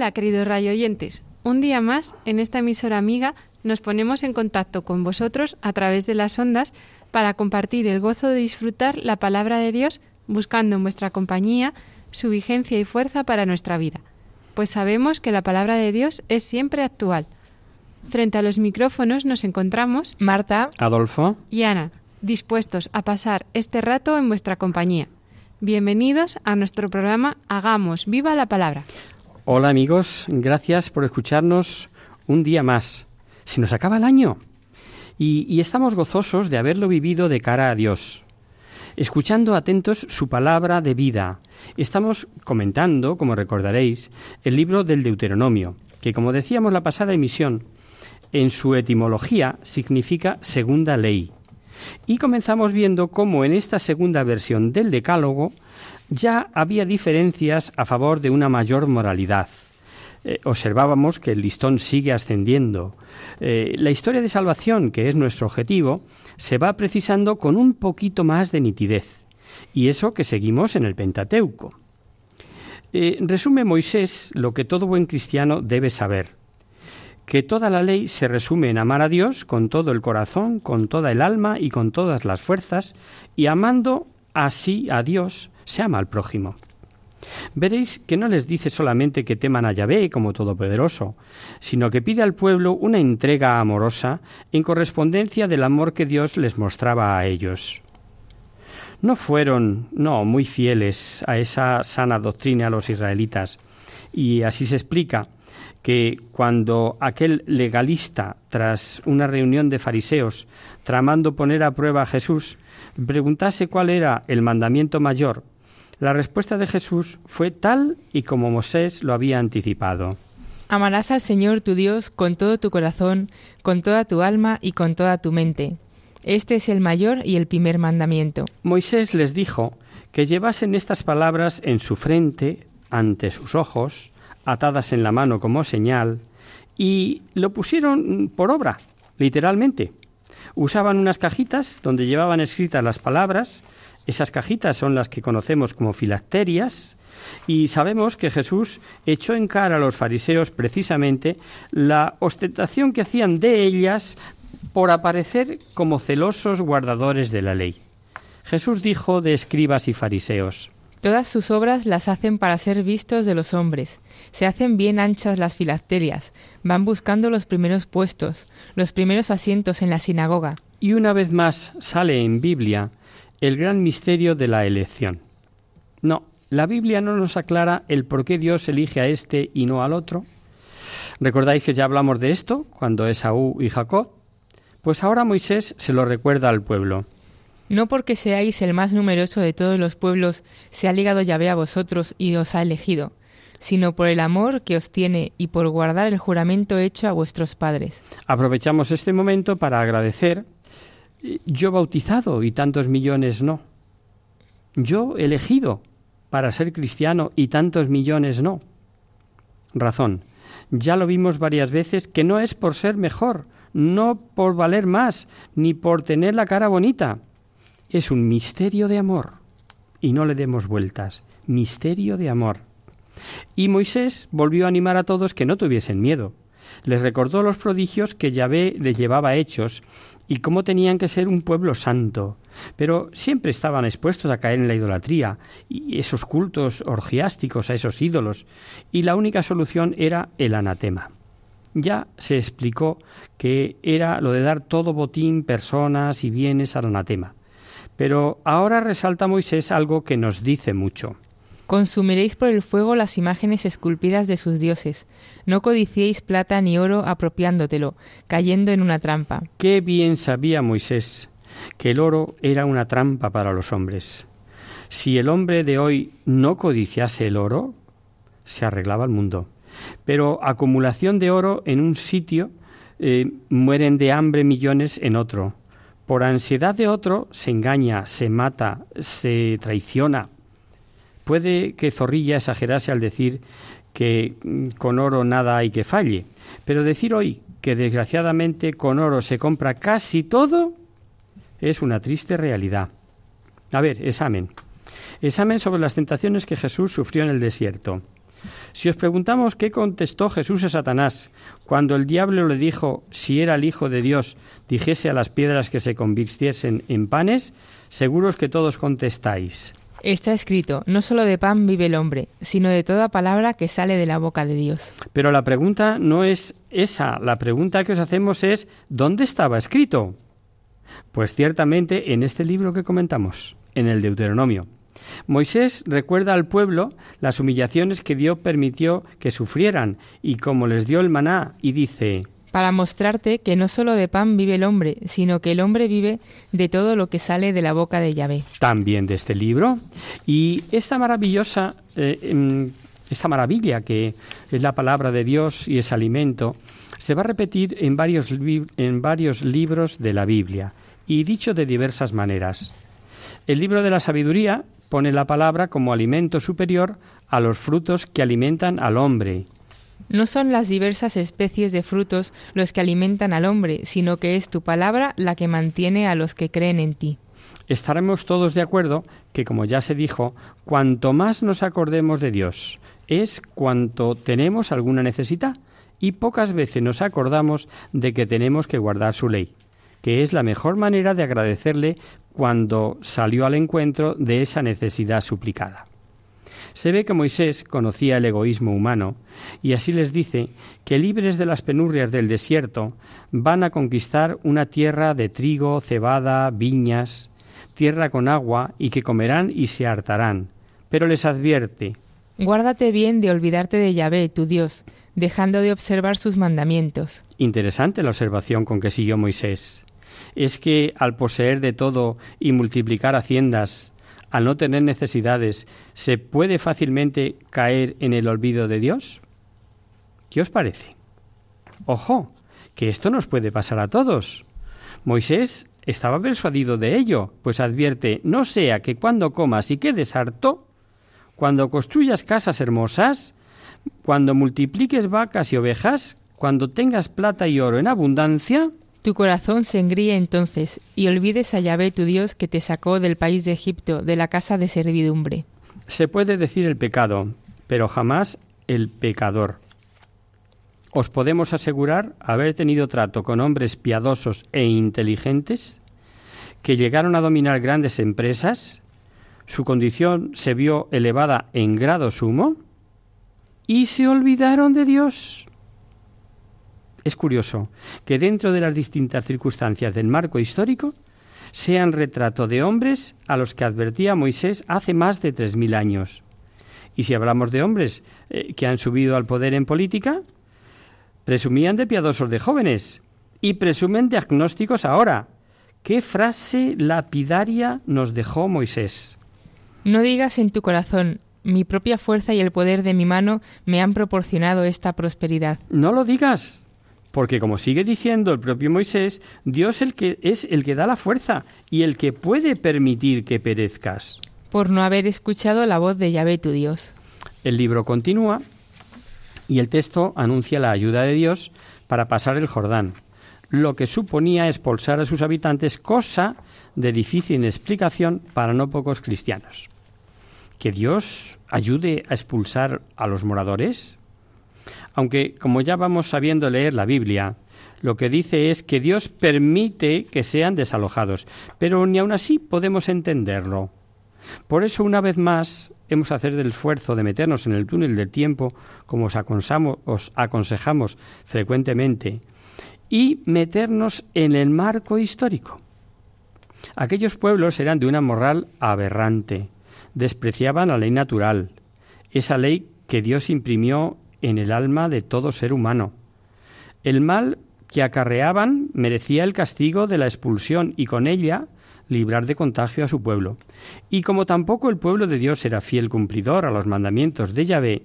Hola, queridos radio oyentes. Un día más, en esta emisora amiga, nos ponemos en contacto con vosotros a través de las ondas para compartir el gozo de disfrutar la palabra de Dios, buscando en vuestra compañía su vigencia y fuerza para nuestra vida. Pues sabemos que la palabra de Dios es siempre actual. Frente a los micrófonos nos encontramos Marta, Adolfo, y Ana, dispuestos a pasar este rato en vuestra compañía. Bienvenidos a nuestro programa Hagamos viva la palabra. Hola amigos, gracias por escucharnos un día más. Se nos acaba el año y, estamos gozosos de haberlo vivido de cara a Dios, escuchando atentos su palabra de vida. Estamos comentando, como recordaréis, el libro del Deuteronomio, que como decíamos la pasada emisión, en su etimología significa segunda ley. Y comenzamos viendo cómo en esta segunda versión del Decálogo ya había diferencias a favor de una mayor moralidad. Eh, observábamos que el listón sigue ascendiendo. Eh, la historia de salvación, que es nuestro objetivo, se va precisando con un poquito más de nitidez. Y eso que seguimos en el Pentateuco. Eh, resume Moisés lo que todo buen cristiano debe saber que toda la ley se resume en amar a Dios con todo el corazón, con toda el alma y con todas las fuerzas, y amando así a Dios, se ama al prójimo. Veréis que no les dice solamente que teman a Yahvé como todopoderoso, sino que pide al pueblo una entrega amorosa en correspondencia del amor que Dios les mostraba a ellos. No fueron, no, muy fieles a esa sana doctrina los israelitas, y así se explica que cuando aquel legalista, tras una reunión de fariseos, tramando poner a prueba a Jesús, preguntase cuál era el mandamiento mayor, la respuesta de Jesús fue tal y como Moisés lo había anticipado. amarás al Señor tu Dios con todo tu corazón, con toda tu alma y con toda tu mente. Este es el mayor y el primer mandamiento. Moisés les dijo que llevasen estas palabras en su frente, ante sus ojos, atadas en la mano como señal, y lo pusieron por obra, literalmente. Usaban unas cajitas donde llevaban escritas las palabras, esas cajitas son las que conocemos como filacterias, y sabemos que Jesús echó en cara a los fariseos precisamente la ostentación que hacían de ellas por aparecer como celosos guardadores de la ley. Jesús dijo de escribas y fariseos, Todas sus obras las hacen para ser vistos de los hombres. Se hacen bien anchas las filacterias, van buscando los primeros puestos, los primeros asientos en la sinagoga. Y una vez más sale en Biblia el gran misterio de la elección. No, la Biblia no nos aclara el por qué Dios elige a este y no al otro. ¿Recordáis que ya hablamos de esto cuando Esaú y Jacob? Pues ahora Moisés se lo recuerda al pueblo. No porque seáis el más numeroso de todos los pueblos, se ha ligado Yahvé a vosotros y os ha elegido, sino por el amor que os tiene y por guardar el juramento hecho a vuestros padres. Aprovechamos este momento para agradecer yo bautizado y tantos millones no. Yo elegido para ser cristiano y tantos millones no. Razón. Ya lo vimos varias veces que no es por ser mejor, no por valer más, ni por tener la cara bonita. Es un misterio de amor. Y no le demos vueltas. Misterio de amor. Y Moisés volvió a animar a todos que no tuviesen miedo, Les recordó los prodigios que Yahvé les llevaba hechos y cómo tenían que ser un pueblo santo. Pero siempre estaban expuestos a caer en la idolatría y esos cultos orgiásticos a esos ídolos, y la única solución era el anatema. Ya se explicó que era lo de dar todo botín, personas y bienes al anatema. Pero ahora resalta Moisés algo que nos dice mucho. Consumiréis por el fuego las imágenes esculpidas de sus dioses. No codiciéis plata ni oro apropiándotelo, cayendo en una trampa. Qué bien sabía Moisés que el oro era una trampa para los hombres. Si el hombre de hoy no codiciase el oro, se arreglaba el mundo. Pero acumulación de oro en un sitio, eh, mueren de hambre millones en otro. Por ansiedad de otro se engaña, se mata, se traiciona, Puede que Zorrilla exagerase al decir que mm, con oro nada hay que falle, pero decir hoy que desgraciadamente con oro se compra casi todo es una triste realidad. A ver, examen. Examen sobre las tentaciones que Jesús sufrió en el desierto. Si os preguntamos qué contestó Jesús a Satanás cuando el diablo le dijo, si era el Hijo de Dios, dijese a las piedras que se convirtiesen en panes, seguros que todos contestáis. Está escrito, no solo de pan vive el hombre, sino de toda palabra que sale de la boca de Dios. Pero la pregunta no es esa, la pregunta que os hacemos es, ¿dónde estaba escrito? Pues ciertamente en este libro que comentamos, en el Deuteronomio. Moisés recuerda al pueblo las humillaciones que Dios permitió que sufrieran y cómo les dio el maná y dice, para mostrarte que no solo de pan vive el hombre, sino que el hombre vive de todo lo que sale de la boca de Yahvé. También de este libro. Y esta maravillosa, eh, em, esta maravilla que es la palabra de Dios y es alimento, se va a repetir en varios, en varios libros de la Biblia y dicho de diversas maneras. El libro de la sabiduría pone la palabra como alimento superior a los frutos que alimentan al hombre no son las diversas especies de frutos los que alimentan al hombre, sino que es tu palabra la que mantiene a los que creen en ti. Estaremos todos de acuerdo que, como ya se dijo, cuanto más nos acordemos de Dios, es cuanto tenemos alguna necesidad, y pocas veces nos acordamos de que tenemos que guardar su ley, que es la mejor manera de agradecerle cuando salió al encuentro de esa necesidad suplicada. Se ve que Moisés conocía el egoísmo humano y así les dice que libres de las penurias del desierto van a conquistar una tierra de trigo, cebada, viñas, tierra con agua y que comerán y se hartarán. Pero les advierte Guárdate bien de olvidarte de Yahvé, tu Dios, dejando de observar sus mandamientos. Interesante la observación con que siguió Moisés. Es que al poseer de todo y multiplicar haciendas, al no tener necesidades, ¿se puede fácilmente caer en el olvido de Dios? ¿Qué os parece? Ojo, que esto nos puede pasar a todos. Moisés estaba persuadido de ello, pues advierte, no sea que cuando comas y quedes harto, cuando construyas casas hermosas, cuando multipliques vacas y ovejas, cuando tengas plata y oro en abundancia, tu corazón se engríe entonces, y olvides a Yahvé tu Dios que te sacó del país de Egipto, de la casa de servidumbre. Se puede decir el pecado, pero jamás el pecador. ¿Os podemos asegurar haber tenido trato con hombres piadosos e inteligentes que llegaron a dominar grandes empresas? Su condición se vio elevada en grado sumo y se olvidaron de Dios. Es curioso que dentro de las distintas circunstancias del marco histórico sean retrato de hombres a los que advertía Moisés hace más de tres mil años. Y si hablamos de hombres eh, que han subido al poder en política, presumían de piadosos de jóvenes y presumen de agnósticos ahora. ¿Qué frase lapidaria nos dejó Moisés? No digas en tu corazón, mi propia fuerza y el poder de mi mano me han proporcionado esta prosperidad. No lo digas, porque como sigue diciendo el propio Moisés, Dios el que es el que da la fuerza y el que puede permitir que perezcas. Por no haber escuchado la voz de Yahvé tu Dios. El libro continúa y el texto anuncia la ayuda de Dios para pasar el Jordán, lo que suponía expulsar a sus habitantes, cosa de difícil explicación para no pocos cristianos. ¿Que Dios ayude a expulsar a los moradores? Aunque, como ya vamos sabiendo leer la Biblia, lo que dice es que Dios permite que sean desalojados, pero ni aun así podemos entenderlo. Por eso, una vez más, hemos de hacer el esfuerzo de meternos en el túnel del tiempo, como os os aconsejamos frecuentemente, y meternos en el marco histórico. Aquellos pueblos eran de una moral aberrante, despreciaban la ley natural, esa ley que Dios imprimió en el alma de todo ser humano. El mal que acarreaban merecía el castigo de la expulsión y con ella librar de contagio a su pueblo. Y como tampoco el pueblo de Dios era fiel cumplidor a los mandamientos de Yahvé,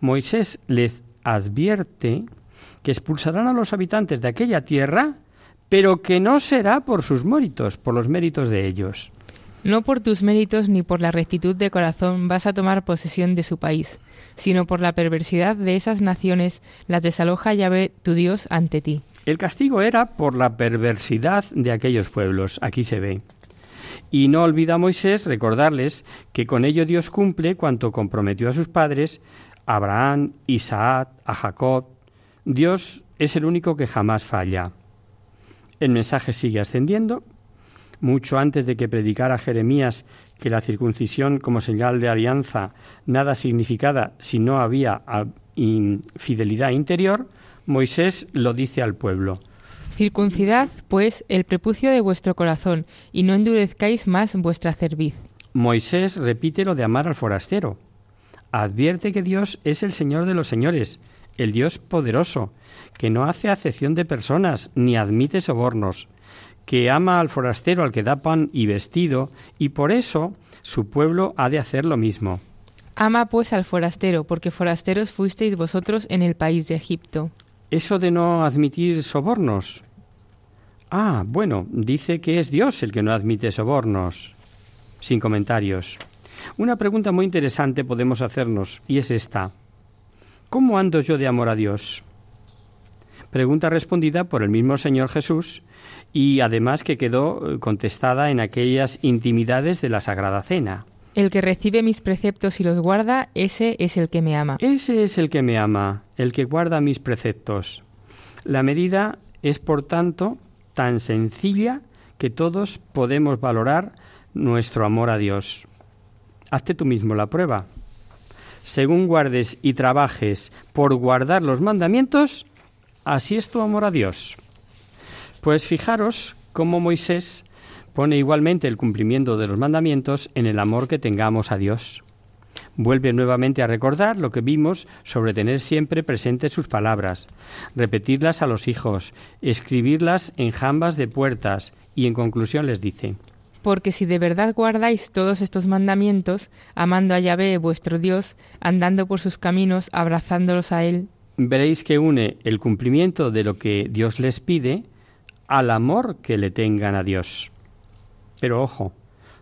Moisés les advierte que expulsarán a los habitantes de aquella tierra, pero que no será por sus méritos, por los méritos de ellos. No por tus méritos ni por la rectitud de corazón vas a tomar posesión de su país, sino por la perversidad de esas naciones las desaloja Yahvé tu Dios ante ti. El castigo era por la perversidad de aquellos pueblos, aquí se ve. Y no olvida Moisés recordarles que con ello Dios cumple cuanto comprometió a sus padres, a Abraham, Isaac, a Jacob. Dios es el único que jamás falla. El mensaje sigue ascendiendo mucho antes de que predicara Jeremías que la circuncisión como señal de alianza nada significada si no había fidelidad interior, Moisés lo dice al pueblo. Circuncidad, pues, el prepucio de vuestro corazón, y no endurezcáis más vuestra cerviz. Moisés repite lo de amar al forastero. Advierte que Dios es el Señor de los señores, el Dios poderoso, que no hace acepción de personas ni admite sobornos, que ama al forastero al que da pan y vestido, y por eso su pueblo ha de hacer lo mismo. Ama pues al forastero, porque forasteros fuisteis vosotros en el país de Egipto. Eso de no admitir sobornos. Ah, bueno, dice que es Dios el que no admite sobornos. Sin comentarios. Una pregunta muy interesante podemos hacernos, y es esta. ¿Cómo ando yo de amor a Dios? Pregunta respondida por el mismo Señor Jesús y además que quedó eh, contestada en aquellas intimidades de la Sagrada Cena. El que recibe mis preceptos y los guarda, ese es el que me ama. Ese es el que me ama, el que guarda mis preceptos. La medida es, por tanto, tan sencilla que todos podemos valorar nuestro amor a Dios. Hazte tú mismo la prueba. Según guardes y trabajes por guardar los mandamientos, así es tu amor a Dios. Pues fijaros cómo Moisés pone igualmente el cumplimiento de los mandamientos en el amor que tengamos a Dios. Vuelve nuevamente a recordar lo que vimos sobre tener siempre presentes sus palabras, repetirlas a los hijos, escribirlas en jambas de puertas y en conclusión les dice, porque si de verdad guardáis todos estos mandamientos, amando a Yahvé vuestro Dios, andando por sus caminos, abrazándolos a Él, veréis que une el cumplimiento de lo que Dios les pide al amor que le tengan a Dios. Pero ojo,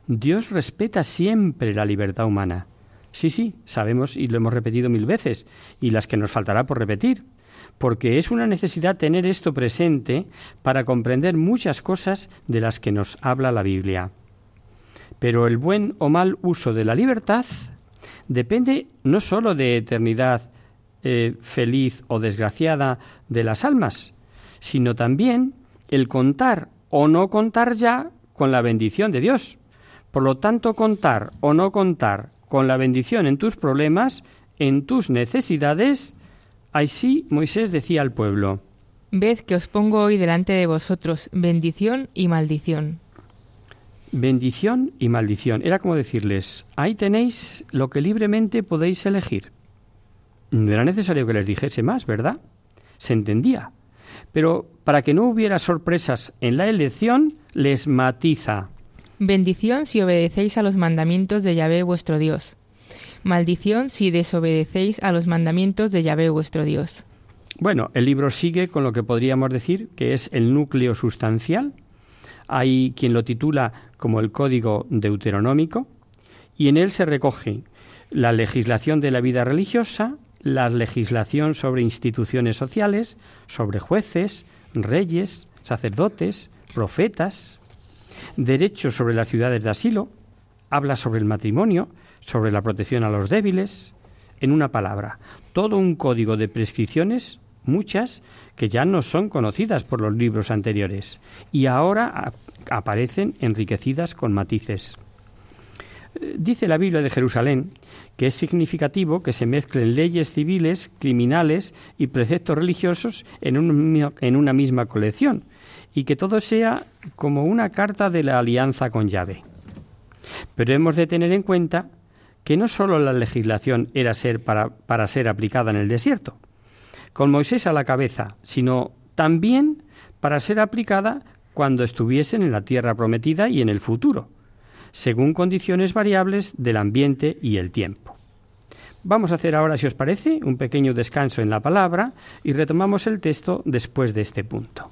Dios respeta siempre la libertad humana. Sí, sí, sabemos y lo hemos repetido mil veces, y las que nos faltará por repetir, porque es una necesidad tener esto presente para comprender muchas cosas de las que nos habla la Biblia. Pero el buen o mal uso de la libertad depende no sólo de eternidad eh, feliz o desgraciada de las almas, sino también el contar o no contar ya con la bendición de Dios. Por lo tanto, contar o no contar con la bendición en tus problemas, en tus necesidades, así Moisés decía al pueblo. Ved que os pongo hoy delante de vosotros bendición y maldición. Bendición y maldición. Era como decirles, ahí tenéis lo que libremente podéis elegir. No era necesario que les dijese más, ¿verdad? Se entendía. Pero para que no hubiera sorpresas en la elección, les matiza. Bendición si obedecéis a los mandamientos de Yahvé vuestro Dios. Maldición si desobedecéis a los mandamientos de Yahvé vuestro Dios. Bueno, el libro sigue con lo que podríamos decir que es el núcleo sustancial. Hay quien lo titula como el Código Deuteronómico y en él se recoge la legislación de la vida religiosa, la legislación sobre instituciones sociales, sobre jueces, reyes, sacerdotes, profetas, derechos sobre las ciudades de asilo, habla sobre el matrimonio, sobre la protección a los débiles, en una palabra, todo un código de prescripciones, muchas que ya no son conocidas por los libros anteriores y ahora aparecen enriquecidas con matices. Eh, dice la Biblia de Jerusalén que es significativo que se mezclen leyes civiles, criminales y preceptos religiosos en, en una misma colección y que todo sea como una carta de la alianza con llave. Pero hemos de tener en cuenta que no sólo la legislación era ser para ser aplicada en el desierto, con Moisés a la cabeza, sino también para ser aplicada cuando estuviesen en la tierra prometida y en el futuro, según condiciones variables del ambiente y el tiempo. Vamos a hacer ahora, si os parece, un pequeño descanso en la palabra y retomamos el texto después de este punto.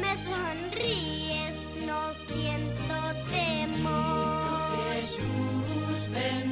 me sonríes, no siento temor. Jesús, ven.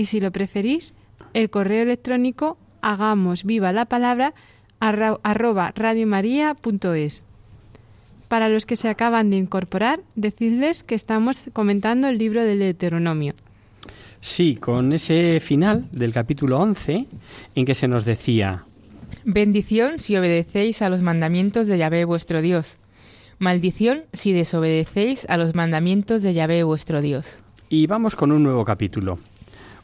y si lo preferís, el correo electrónico hagamos viva la palabra arroba radiomaria.es. Para los que se acaban de incorporar, decidles que estamos comentando el libro del Deuteronomio. Sí, con ese final del capítulo 11 en que se nos decía Bendición si obedecéis a los mandamientos de Yahvé vuestro Dios. Maldición si desobedecéis a los mandamientos de Yahvé vuestro Dios. Y vamos con un nuevo capítulo.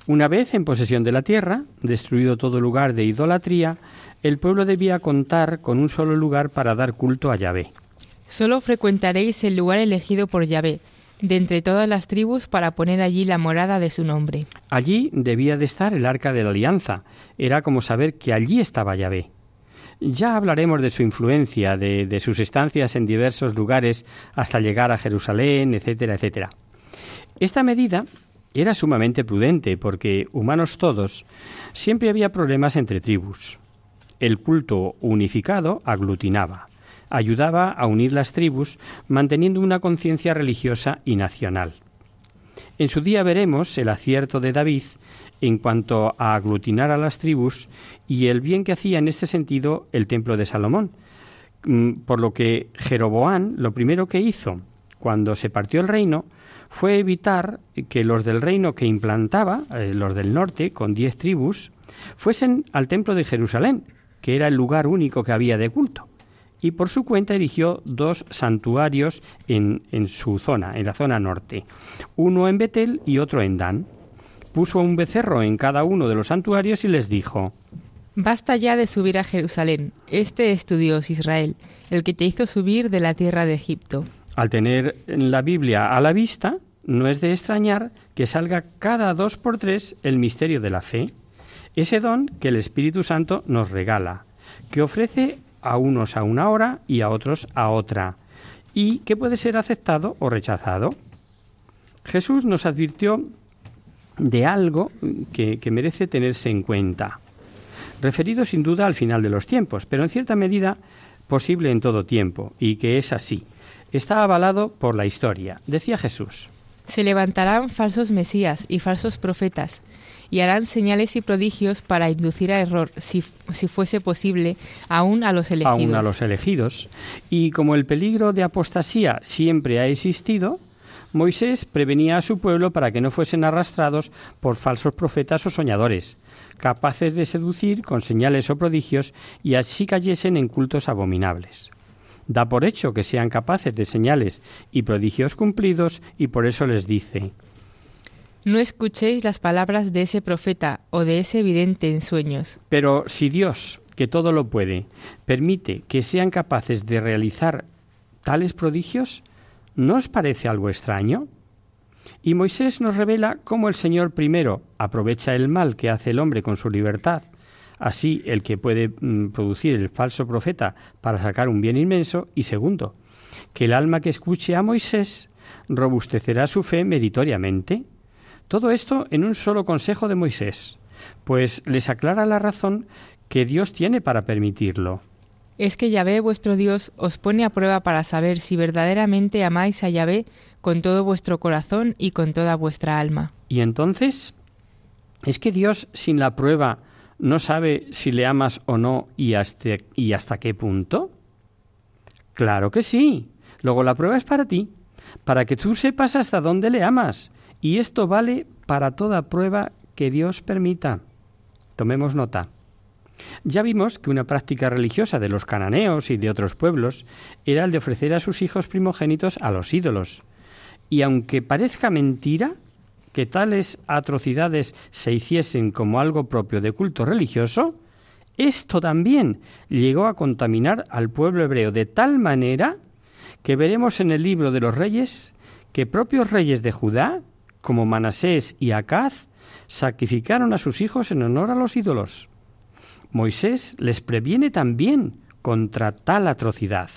Una vez en posesión de la tierra, destruido todo lugar de idolatría, el pueblo debía contar con un solo lugar para dar culto a Yahvé. Solo frecuentaréis el lugar elegido por Yahvé, de entre todas las tribus, para poner allí la morada de su nombre. Allí debía de estar el arca de la alianza. Era como saber que allí estaba Yahvé. Ya hablaremos de su influencia, de, de sus estancias en diversos lugares hasta llegar a Jerusalén, etcétera, etcétera. Esta medida era sumamente prudente porque, humanos todos, siempre había problemas entre tribus. El culto unificado aglutinaba, ayudaba a unir las tribus, manteniendo una conciencia religiosa y nacional. En su día veremos el acierto de David en cuanto a aglutinar a las tribus y el bien que hacía en este sentido el templo de Salomón, mm, por lo que Jeroboán lo primero que hizo cuando se partió el reino fue evitar que los del reino que implantaba, eh, los del norte, con diez tribus, fuesen al templo de Jerusalén, que era el lugar único que había de culto. Y por su cuenta erigió dos santuarios en, en su zona, en la zona norte, uno en Betel y otro en Dan. Puso un becerro en cada uno de los santuarios y les dijo, Basta ya de subir a Jerusalén. Este es tu Dios, Israel, el que te hizo subir de la tierra de Egipto. Al tener la Biblia a la vista, no es de extrañar que salga cada dos por tres el misterio de la fe, ese don que el Espíritu Santo nos regala, que ofrece a unos a una hora y a otros a otra, y que puede ser aceptado o rechazado. Jesús nos advirtió de algo que, que merece tenerse en cuenta, referido sin duda al final de los tiempos, pero en cierta medida posible en todo tiempo, y que es así está avalado por la historia. Decía Jesús. Se levantarán falsos mesías y falsos profetas, y harán señales y prodigios para inducir a error, si, si, fuese posible, aún a los elegidos. Aún a los elegidos. Y como el peligro de apostasía siempre ha existido, Moisés prevenía a su pueblo para que no fuesen arrastrados por falsos profetas o soñadores, capaces de seducir con señales o prodigios y así cayesen en cultos abominables da por hecho que sean capaces de señales y prodigios cumplidos y por eso les dice No escuchéis las palabras de ese profeta o de ese vidente en sueños. Pero si Dios, que todo lo puede, permite que sean capaces de realizar tales prodigios, ¿no os parece algo extraño? Y Moisés nos revela cómo el Señor primero aprovecha el mal que hace el hombre con su libertad así el que puede mm, producir el falso profeta para sacar un bien inmenso, y segundo, que el alma que escuche a Moisés robustecerá su fe meritoriamente. Todo esto en un solo consejo de Moisés, pues les aclara la razón que Dios tiene para permitirlo. Es que Yahvé vuestro Dios os pone a prueba para saber si verdaderamente amáis a Yahvé con todo vuestro corazón y con toda vuestra alma. Y entonces, ¿es que Dios sin la prueba no sabe si le amas o no y hasta, y hasta qué punto? Claro que sí. Luego la prueba es para ti, para que tú sepas hasta dónde le amas. Y esto vale para toda prueba que Dios permita. Tomemos nota. Ya vimos que una práctica religiosa de los cananeos y de otros pueblos era el de ofrecer a sus hijos primogénitos a los ídolos. Y aunque parezca mentira, que tales atrocidades se hiciesen como algo propio de culto religioso, esto también llegó a contaminar al pueblo hebreo de tal manera que veremos en el libro de los reyes que propios reyes de Judá, como Manasés y Acaz, sacrificaron a sus hijos en honor a los ídolos. Moisés les previene también contra tal atrocidad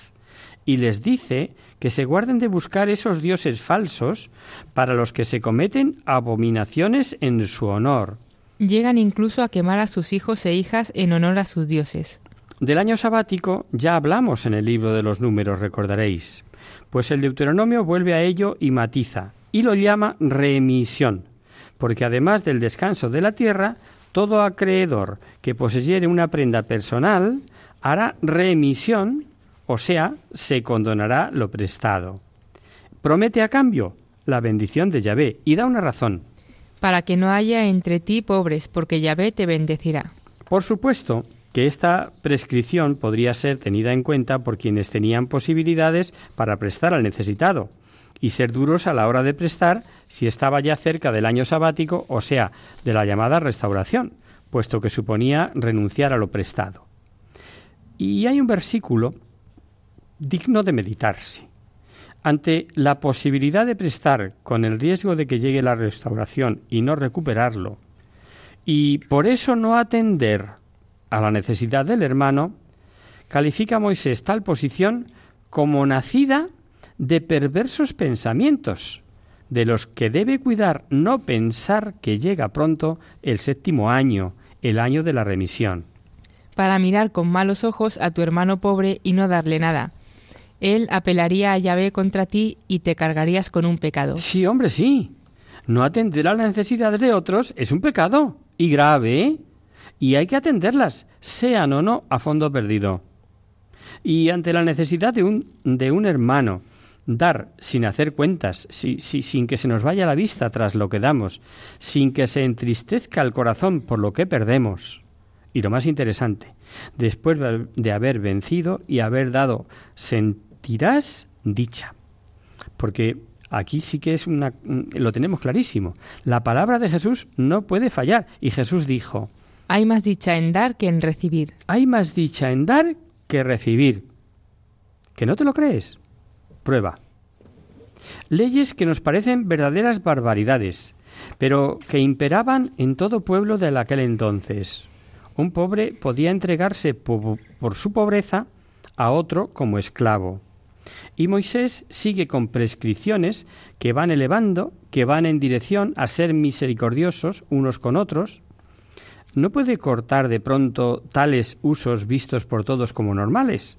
y les dice que se guarden de buscar esos dioses falsos para los que se cometen abominaciones en su honor. Llegan incluso a quemar a sus hijos e hijas en honor a sus dioses. Del año sabático ya hablamos en el libro de los números, recordaréis, pues el Deuteronomio vuelve a ello y matiza, y lo llama remisión, porque además del descanso de la tierra, todo acreedor que poseyere una prenda personal hará remisión, o sea, se condonará lo prestado. Promete a cambio la bendición de Yahvé y da una razón. Para que no haya entre ti pobres, porque Yahvé te bendecirá. Por supuesto que esta prescripción podría ser tenida en cuenta por quienes tenían posibilidades para prestar al necesitado y ser duros a la hora de prestar si estaba ya cerca del año sabático, o sea, de la llamada restauración, puesto que suponía renunciar a lo prestado. Y hay un versículo digno de meditarse. Ante la posibilidad de prestar con el riesgo de que llegue la restauración y no recuperarlo, y por eso no atender a la necesidad del hermano, califica Moisés tal posición como nacida de perversos pensamientos, de los que debe cuidar no pensar que llega pronto el séptimo año, el año de la remisión. Para mirar con malos ojos a tu hermano pobre y no darle nada. Él apelaría a Yahvé contra ti y te cargarías con un pecado. Sí, hombre, sí. No atender a las necesidades de otros es un pecado, y grave, ¿eh? y hay que atenderlas, sean o no a fondo perdido. Y ante la necesidad de un, de un hermano, dar sin hacer cuentas, sin que se nos vaya la vista tras lo que damos, sin que se entristezca el corazón por lo que perdemos. Y lo más interesante, después de haber vencido y haber dado, sentirás dicha. Porque aquí sí que es una lo tenemos clarísimo. La palabra de Jesús no puede fallar y Jesús dijo: Hay más dicha en dar que en recibir. Hay más dicha en dar que recibir. ¿Que no te lo crees? prueba. Leyes que nos parecen verdaderas barbaridades, pero que imperaban en todo pueblo de aquel entonces. Un pobre podía entregarse por, su pobreza a otro como esclavo. Y Moisés sigue con prescripciones que van elevando, que van en dirección a ser misericordiosos unos con otros. No puede cortar de pronto tales usos vistos por todos como normales,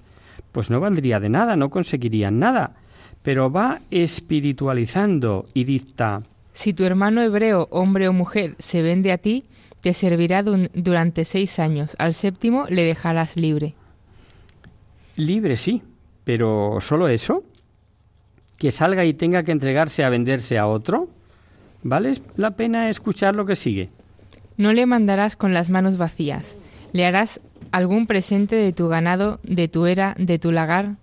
pues no valdría de nada, no conseguirían nada pero va espiritualizando y dicta Si tu hermano hebreo, hombre o mujer, se vende a ti, te servirá durante seis años. Al séptimo le dejarás libre. Libre sí, pero ¿solo eso? ¿Que salga y tenga que entregarse a venderse a otro? ¿Vale la pena escuchar lo que sigue? No le mandarás con las manos vacías. Le harás algún presente de tu ganado, de tu era, de tu lagar,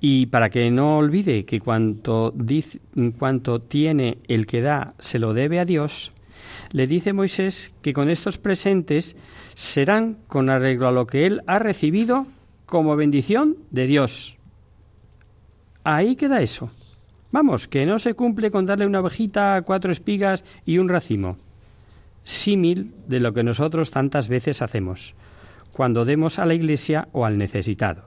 y para que no olvide que cuanto, dice, cuanto tiene el que da se lo debe a Dios, le dice Moisés que con estos presentes serán con arreglo a lo que él ha recibido como bendición de Dios. Ahí queda eso. Vamos, que no se cumple con darle una ovejita, cuatro espigas y un racimo. Símil de lo que nosotros tantas veces hacemos, cuando demos a la iglesia o al necesitado.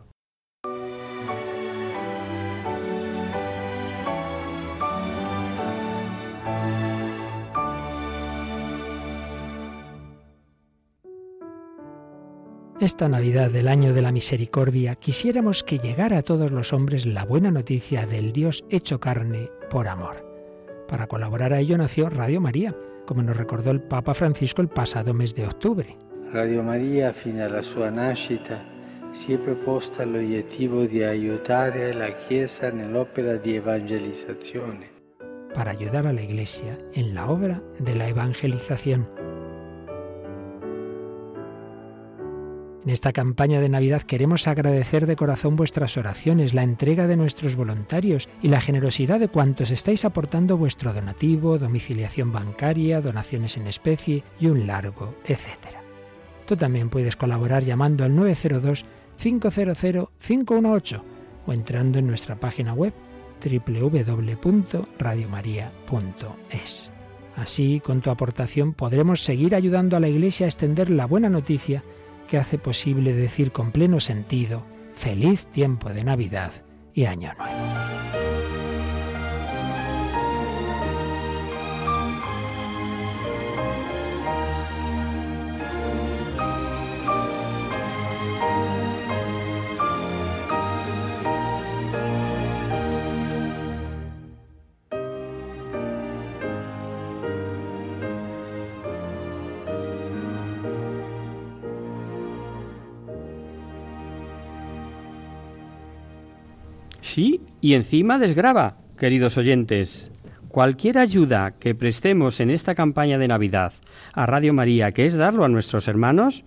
Esta Navidad del año de la misericordia quisiéramos que llegara a todos los hombres la buena noticia del Dios hecho carne por amor. Para colaborar a ello nació Radio María, como nos recordó el Papa Francisco el pasado mes de octubre. Radio María, fino alla sua nascita, si è proposta l'obiettivo di aiutare la Chiesa nell'opera di evangelizzazione. Para ayudar a la Iglesia en la obra de la evangelización En esta campaña de Navidad queremos agradecer de corazón vuestras oraciones, la entrega de nuestros voluntarios y la generosidad de cuantos estáis aportando vuestro donativo, domiciliación bancaria, donaciones en especie y un largo, etcétera. Tú también puedes colaborar llamando al 902 500 518 o entrando en nuestra página web www.radiomaria.es. Así, con tu aportación, podremos seguir ayudando a la Iglesia a extender la buena noticia que hace posible decir con pleno sentido, feliz tiempo de Navidad y Año Nuevo. Sí, y encima desgrava, queridos oyentes. Cualquier ayuda que prestemos en esta campaña de Navidad a Radio María, que es darlo a nuestros hermanos,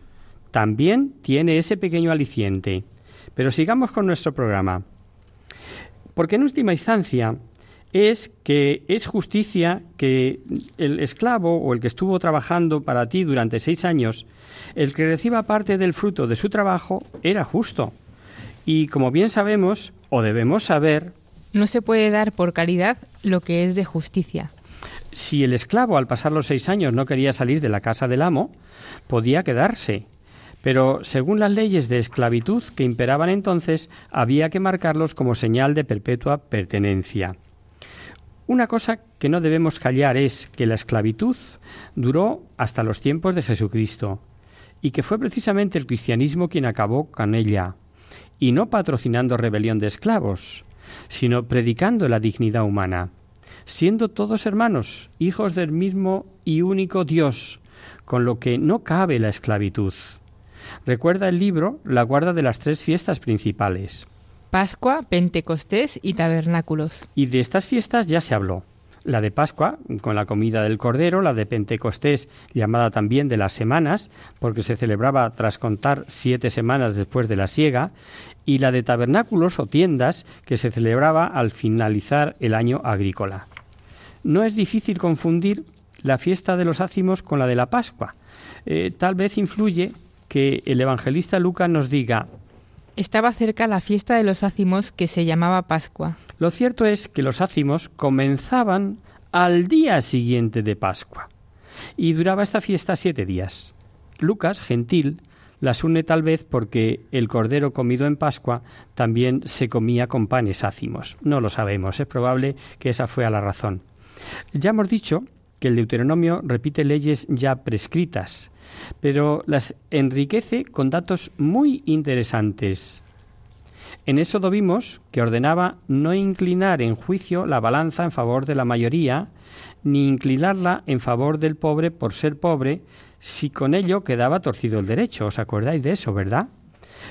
también tiene ese pequeño aliciente. Pero sigamos con nuestro programa. Porque en última instancia es que es justicia que el esclavo o el que estuvo trabajando para ti durante seis años, el que reciba parte del fruto de su trabajo, era justo. Y como bien sabemos, o debemos saber... No se puede dar por caridad lo que es de justicia. Si el esclavo al pasar los seis años no quería salir de la casa del amo, podía quedarse. Pero según las leyes de esclavitud que imperaban entonces, había que marcarlos como señal de perpetua pertenencia. Una cosa que no debemos callar es que la esclavitud duró hasta los tiempos de Jesucristo y que fue precisamente el cristianismo quien acabó con ella y no patrocinando rebelión de esclavos, sino predicando la dignidad humana, siendo todos hermanos, hijos del mismo y único Dios, con lo que no cabe la esclavitud. Recuerda el libro la guarda de las tres fiestas principales. Pascua, Pentecostés y Tabernáculos. Y de estas fiestas ya se habló la de Pascua, con la comida del Cordero, la de Pentecostés, llamada también de las semanas, porque se celebraba tras contar siete semanas después de la siega, y la de tabernáculos o tiendas, que se celebraba al finalizar el año agrícola. No es difícil confundir la fiesta de los ácimos con la de la Pascua. Eh, tal vez influye que el evangelista Lucas nos diga estaba cerca la fiesta de los ácimos que se llamaba Pascua. Lo cierto es que los ácimos comenzaban al día siguiente de Pascua y duraba esta fiesta siete días. Lucas, gentil, las une tal vez porque el cordero comido en Pascua también se comía con panes ácimos. No lo sabemos, es probable que esa fue la razón. Ya hemos dicho que el Deuteronomio repite leyes ya prescritas, pero las enriquece con datos muy interesantes. En Éxodo vimos que ordenaba no inclinar en juicio la balanza en favor de la mayoría, ni inclinarla en favor del pobre por ser pobre, si con ello quedaba torcido el derecho. ¿Os acordáis de eso, verdad?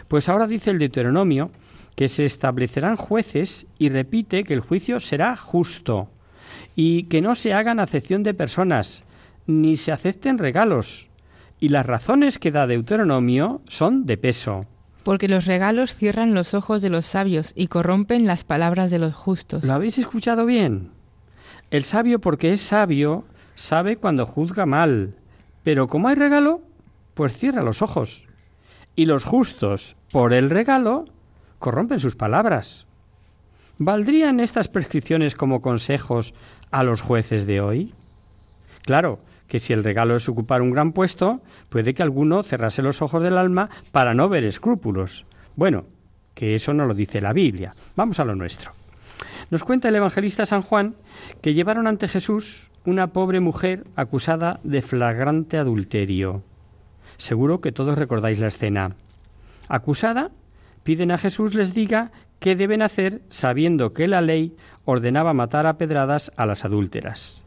Pues ahora dice el Deuteronomio que se establecerán jueces y repite que el juicio será justo y que no se hagan acepción de personas, ni se acepten regalos, y las razones que da Deuteronomio son de peso. Porque los regalos cierran los ojos de los sabios y corrompen las palabras de los justos. ¿Lo habéis escuchado bien? El sabio, porque es sabio, sabe cuando juzga mal, pero como hay regalo, pues cierra los ojos. Y los justos, por el regalo, corrompen sus palabras. ¿Valdrían estas prescripciones como consejos a los jueces de hoy? Claro, que si el regalo es ocupar un gran puesto, puede que alguno cerrase los ojos del alma para no ver escrúpulos. Bueno, que eso no lo dice la Biblia. Vamos a lo nuestro. Nos cuenta el evangelista San Juan que llevaron ante Jesús una pobre mujer acusada de flagrante adulterio. Seguro que todos recordáis la escena. Acusada, piden a Jesús les diga qué deben hacer sabiendo que la ley ordenaba matar a pedradas a las adúlteras.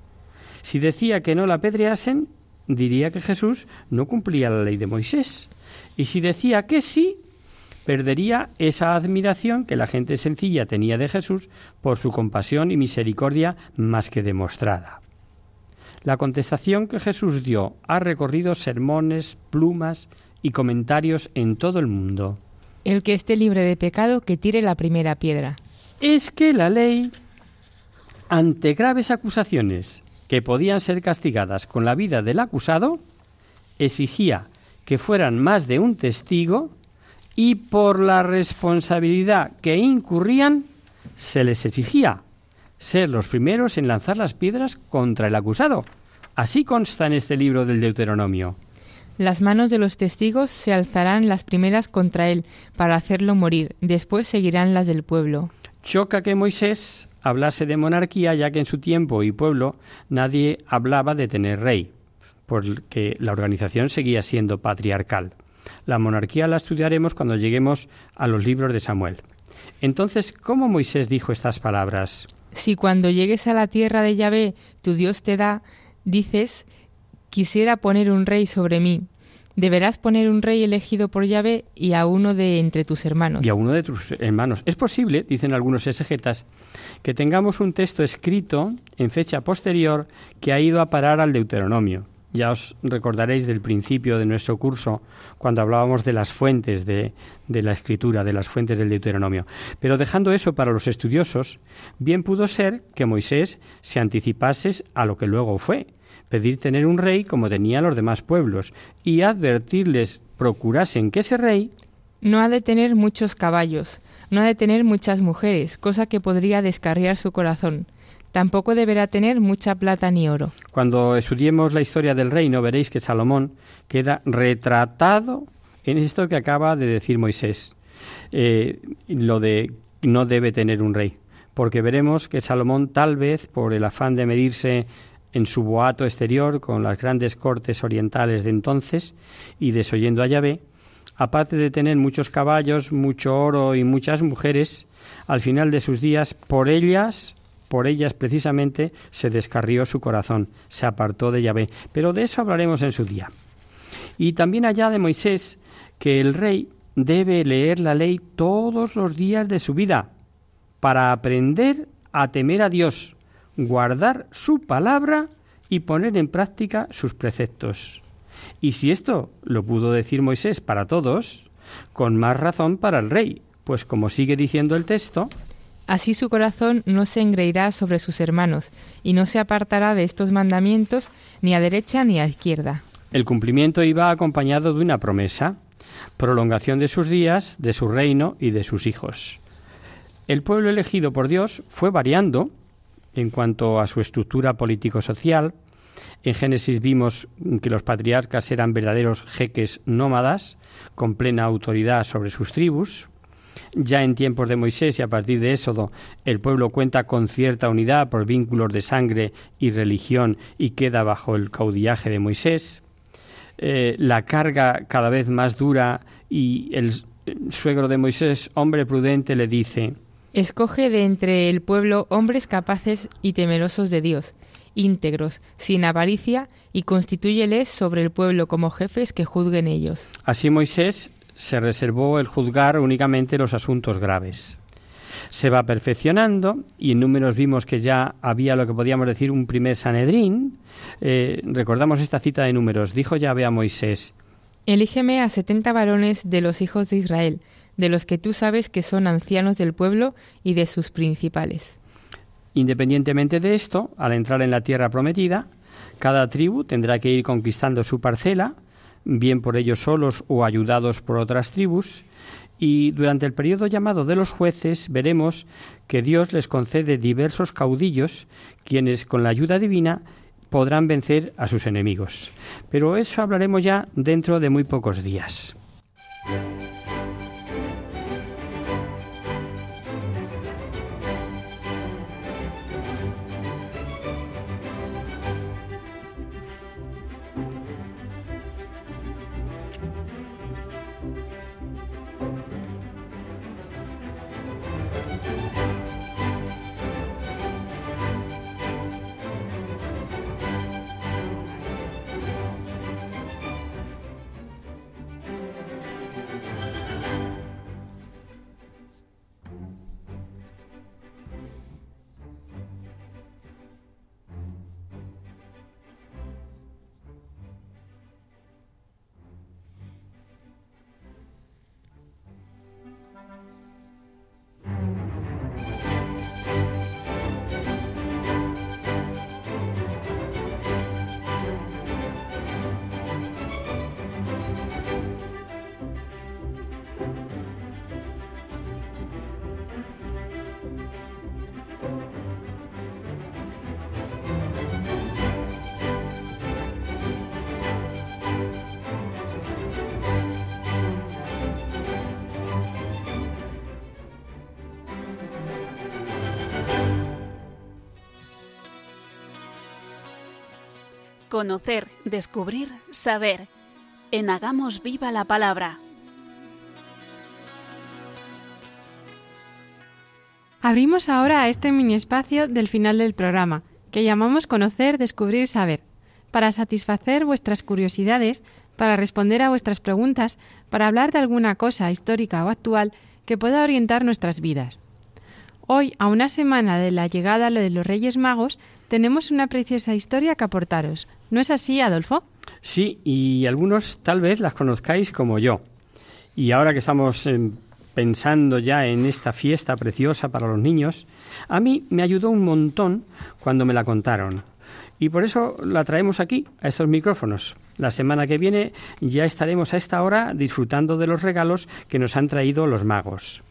Si decía que no la apedreasen, diría que Jesús no cumplía la ley de Moisés. Y si decía que sí, perdería esa admiración que la gente sencilla tenía de Jesús por su compasión y misericordia más que demostrada. La contestación que Jesús dio ha recorrido sermones, plumas y comentarios en todo el mundo. El que esté libre de pecado, que tire la primera piedra. Es que la ley, ante graves acusaciones que podían ser castigadas con la vida del acusado, exigía que fueran más de un testigo y por la responsabilidad que incurrían, se les exigía ser los primeros en lanzar las piedras contra el acusado. Así consta en este libro del Deuteronomio. Las manos de los testigos se alzarán las primeras contra él para hacerlo morir, después seguirán las del pueblo. Choca que Moisés hablase de monarquía, ya que en su tiempo y pueblo nadie hablaba de tener rey, porque la organización seguía siendo patriarcal. La monarquía la estudiaremos cuando lleguemos a los libros de Samuel. Entonces, ¿cómo Moisés dijo estas palabras? Si cuando llegues a la tierra de Yahvé, tu Dios te da, dices, quisiera poner un rey sobre mí. Deberás poner un rey elegido por Yahvé y a uno de entre tus hermanos. Y a uno de tus hermanos. Es posible, dicen algunos exegetas, que tengamos un texto escrito en fecha posterior que ha ido a parar al Deuteronomio. Ya os recordaréis del principio de nuestro curso, cuando hablábamos de las fuentes de, de, la escritura, de las fuentes del Deuteronomio. Pero dejando eso para los estudiosos, bien pudo ser que Moisés se anticipase a lo que luego fue, pedir tener un rey como tenían los demás pueblos, y advertirles procurasen que ese rey no ha de tener muchos caballos, no ha de tener muchas mujeres, cosa que podría descarriar su corazón. Tampoco deberá tener mucha plata ni oro. Cuando estudiemos la historia del reino veréis que Salomón queda retratado en esto que acaba de decir Moisés, eh, lo de no debe tener un rey, porque veremos que Salomón tal vez por el afán de medirse en su boato exterior con las grandes cortes orientales de entonces y desoyendo a Yahvé, aparte de tener muchos caballos, mucho oro y muchas mujeres, al final de sus días, por ellas, por ellas precisamente, se descarrió su corazón, se apartó de Yahvé. Pero de eso hablaremos en su día. Y también allá de Moisés, que el rey debe leer la ley todos los días de su vida, para aprender a temer a Dios, guardar su palabra y poner en práctica sus preceptos. Y si esto lo pudo decir Moisés para todos, con más razón para el rey, pues como sigue diciendo el texto, Así su corazón no se engreirá sobre sus hermanos, y no se apartará de estos mandamientos ni a derecha ni a izquierda. El cumplimiento iba acompañado de una promesa, prolongación de sus días, de su reino y de sus hijos. El pueblo elegido por Dios fue variando en cuanto a su estructura político-social. En Génesis vimos que los patriarcas eran verdaderos jeques nómadas, con plena autoridad sobre sus tribus. Ya en tiempos de Moisés y a partir de Éxodo, el pueblo cuenta con cierta unidad por vínculos de sangre y religión y queda bajo el caudillaje de Moisés. Eh, la carga cada vez más dura y el suegro de Moisés, hombre prudente, le dice, Escoge de entre el pueblo hombres capaces y temerosos de Dios, íntegros, sin avaricia, y constitúyeles sobre el pueblo como jefes que juzguen ellos. Así Moisés se reservó el juzgar únicamente los asuntos graves. Se va perfeccionando y en números vimos que ya había lo que podíamos decir un primer Sanedrín. Eh, recordamos esta cita de números. Dijo Yahvé a Moisés, Elígeme a setenta varones de los hijos de Israel, de los que tú sabes que son ancianos del pueblo y de sus principales. Independientemente de esto, al entrar en la tierra prometida, cada tribu tendrá que ir conquistando su parcela, bien por ellos solos o ayudados por otras tribus, y durante el periodo llamado de los jueces veremos que Dios les concede diversos caudillos, quienes con la ayuda divina podrán vencer a sus enemigos. Pero eso hablaremos ya dentro de muy pocos días. Conocer, descubrir, saber. En Hagamos Viva la Palabra. Abrimos ahora a este mini espacio del final del programa, que llamamos Conocer, Descubrir, Saber, para satisfacer vuestras curiosidades, para responder a vuestras preguntas, para hablar de alguna cosa histórica o actual que pueda orientar nuestras vidas. Hoy, a una semana de la llegada de los Reyes Magos, tenemos una preciosa historia que aportaros. ¿No es así, Adolfo? Sí, y algunos tal vez las conozcáis como yo. Y ahora que estamos em, pensando ya en esta fiesta preciosa para los niños, a mí me ayudó un montón cuando me la contaron. Y por eso la traemos aquí, a estos micrófonos. La semana que viene ya estaremos a esta hora disfrutando de los regalos que nos han traído los magos.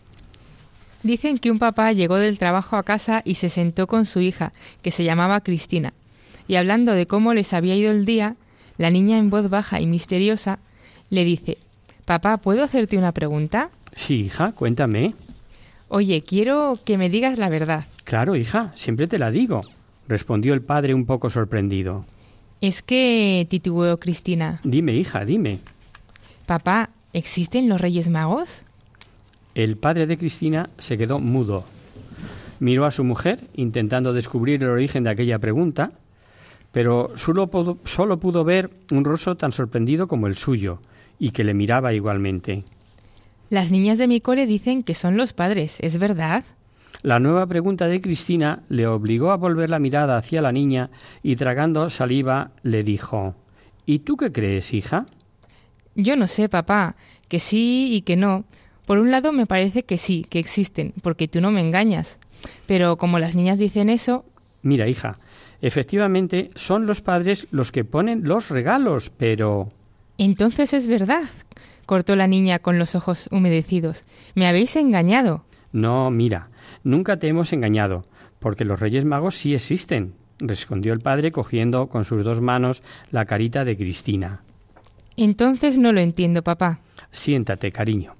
Dicen que un papá llegó del trabajo a casa y se sentó con su hija, que se llamaba Cristina, y hablando de cómo les había ido el día, la niña en voz baja y misteriosa le dice Papá, ¿puedo hacerte una pregunta? Sí, hija, cuéntame. Oye, quiero que me digas la verdad. Claro, hija, siempre te la digo, respondió el padre un poco sorprendido. Es que, titubeó Cristina. Dime, hija, dime. Papá, ¿existen los Reyes Magos? El padre de Cristina se quedó mudo. Miró a su mujer, intentando descubrir el origen de aquella pregunta, pero solo pudo, solo pudo ver un rostro tan sorprendido como el suyo, y que le miraba igualmente. Las niñas de mi cole dicen que son los padres, ¿es verdad? La nueva pregunta de Cristina le obligó a volver la mirada hacia la niña y tragando saliva le dijo ¿Y tú qué crees, hija? Yo no sé, papá, que sí y que no. Por un lado me parece que sí, que existen, porque tú no me engañas. Pero como las niñas dicen eso... Mira, hija, efectivamente son los padres los que ponen los regalos, pero... Entonces es verdad, cortó la niña con los ojos humedecidos. Me habéis engañado. No, mira, nunca te hemos engañado, porque los Reyes Magos sí existen, respondió el padre cogiendo con sus dos manos la carita de Cristina. Entonces no lo entiendo, papá. Siéntate, cariño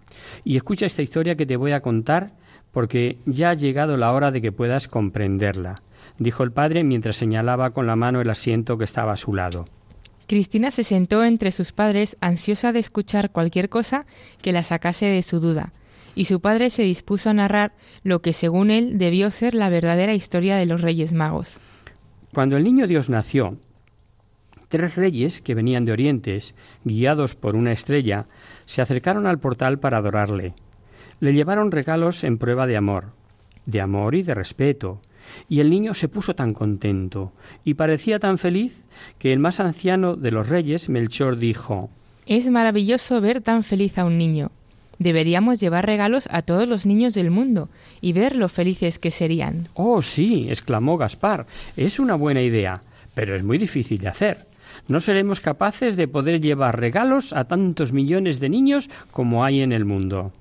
y escucha esta historia que te voy a contar porque ya ha llegado la hora de que puedas comprenderla, dijo el padre mientras señalaba con la mano el asiento que estaba a su lado. Cristina se sentó entre sus padres ansiosa de escuchar cualquier cosa que la sacase de su duda, y su padre se dispuso a narrar lo que según él debió ser la verdadera historia de los Reyes Magos. Cuando el niño Dios nació, tres reyes que venían de Orientes, guiados por una estrella, se acercaron al portal para adorarle. Le llevaron regalos en prueba de amor, de amor y de respeto, y el niño se puso tan contento y parecía tan feliz que el más anciano de los reyes, Melchor, dijo Es maravilloso ver tan feliz a un niño. Deberíamos llevar regalos a todos los niños del mundo y ver lo felices que serían. Oh, sí, exclamó Gaspar, es una buena idea, pero es muy difícil de hacer no seremos capaces de poder llevar regalos a tantos millones de niños como hay en el mundo.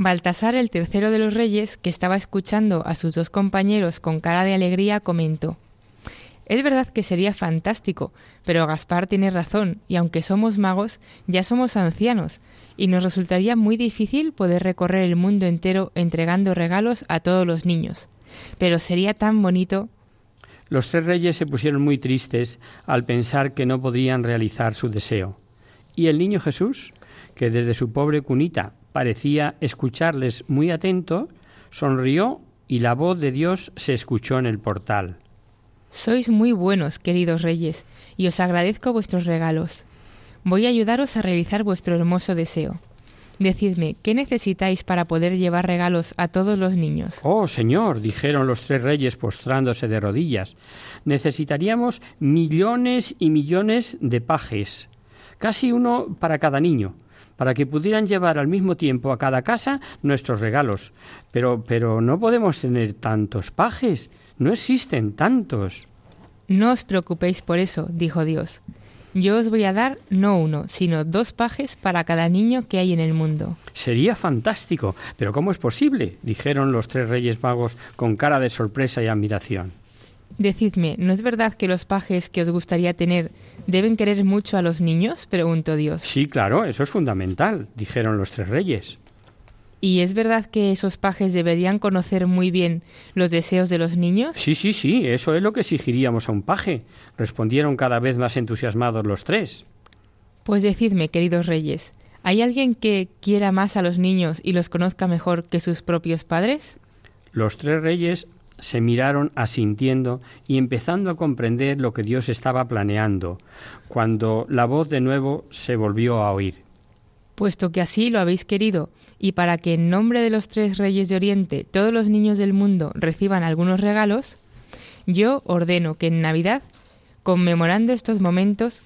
Baltasar, el tercero de los reyes, que estaba escuchando a sus dos compañeros con cara de alegría, comentó Es verdad que sería fantástico, pero Gaspar tiene razón, y aunque somos magos, ya somos ancianos, y nos resultaría muy difícil poder recorrer el mundo entero entregando regalos a todos los niños. Pero sería tan bonito los tres reyes se pusieron muy tristes al pensar que no podrían realizar su deseo. Y el niño Jesús, que desde su pobre cunita parecía escucharles muy atento, sonrió y la voz de Dios se escuchó en el portal. Sois muy buenos, queridos reyes, y os agradezco vuestros regalos. Voy a ayudaros a realizar vuestro hermoso deseo. Decidme, ¿qué necesitáis para poder llevar regalos a todos los niños? Oh, señor, dijeron los tres reyes postrándose de rodillas, necesitaríamos millones y millones de pajes, casi uno para cada niño, para que pudieran llevar al mismo tiempo a cada casa nuestros regalos. Pero, pero no podemos tener tantos pajes, no existen tantos. No os preocupéis por eso, dijo Dios. Yo os voy a dar no uno, sino dos pajes para cada niño que hay en el mundo. Sería fantástico, pero ¿cómo es posible? dijeron los tres reyes magos con cara de sorpresa y admiración. Decidme, ¿no es verdad que los pajes que os gustaría tener deben querer mucho a los niños? preguntó Dios. Sí, claro, eso es fundamental, dijeron los tres reyes. ¿Y es verdad que esos pajes deberían conocer muy bien los deseos de los niños? Sí, sí, sí, eso es lo que exigiríamos a un paje, respondieron cada vez más entusiasmados los tres. Pues decidme, queridos reyes, ¿hay alguien que quiera más a los niños y los conozca mejor que sus propios padres? Los tres reyes se miraron asintiendo y empezando a comprender lo que Dios estaba planeando, cuando la voz de nuevo se volvió a oír. Puesto que así lo habéis querido, y para que en nombre de los tres reyes de Oriente todos los niños del mundo reciban algunos regalos, yo ordeno que en Navidad, conmemorando estos momentos,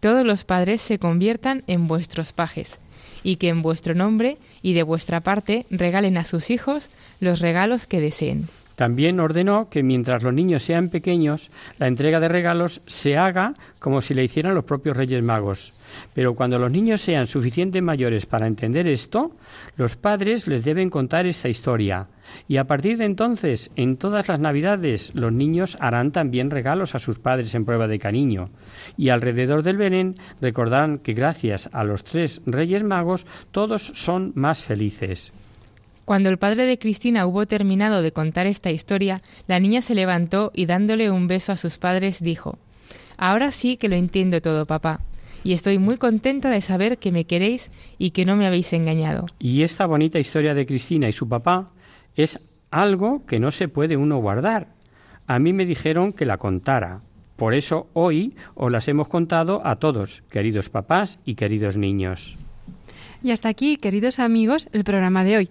todos los padres se conviertan en vuestros pajes, y que en vuestro nombre y de vuestra parte regalen a sus hijos los regalos que deseen. También ordenó que mientras los niños sean pequeños, la entrega de regalos se haga como si le hicieran los propios Reyes Magos. Pero cuando los niños sean suficientemente mayores para entender esto, los padres les deben contar esta historia. Y a partir de entonces, en todas las Navidades, los niños harán también regalos a sus padres en prueba de cariño. Y alrededor del Belén recordarán que gracias a los tres Reyes Magos todos son más felices. Cuando el padre de Cristina hubo terminado de contar esta historia, la niña se levantó y dándole un beso a sus padres dijo Ahora sí que lo entiendo todo, papá, y estoy muy contenta de saber que me queréis y que no me habéis engañado. Y esta bonita historia de Cristina y su papá es algo que no se puede uno guardar. A mí me dijeron que la contara. Por eso hoy os las hemos contado a todos, queridos papás y queridos niños. Y hasta aquí, queridos amigos, el programa de hoy.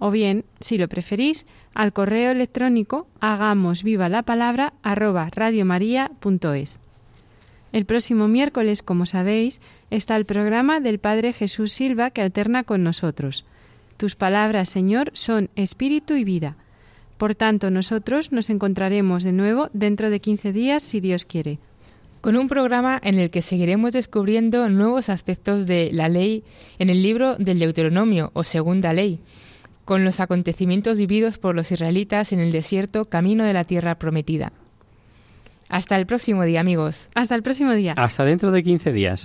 O bien, si lo preferís, al correo electrónico hagamos viva la palabra arroba. El próximo miércoles, como sabéis, está el programa del Padre Jesús Silva que alterna con nosotros. Tus palabras, Señor, son espíritu y vida. Por tanto, nosotros nos encontraremos de nuevo dentro de 15 días, si Dios quiere. Con un programa en el que seguiremos descubriendo nuevos aspectos de la ley en el libro del Deuteronomio o Segunda Ley, con los acontecimientos vividos por los israelitas en el desierto camino de la tierra prometida. Hasta el próximo día, amigos. Hasta el próximo día. Hasta dentro de 15 días.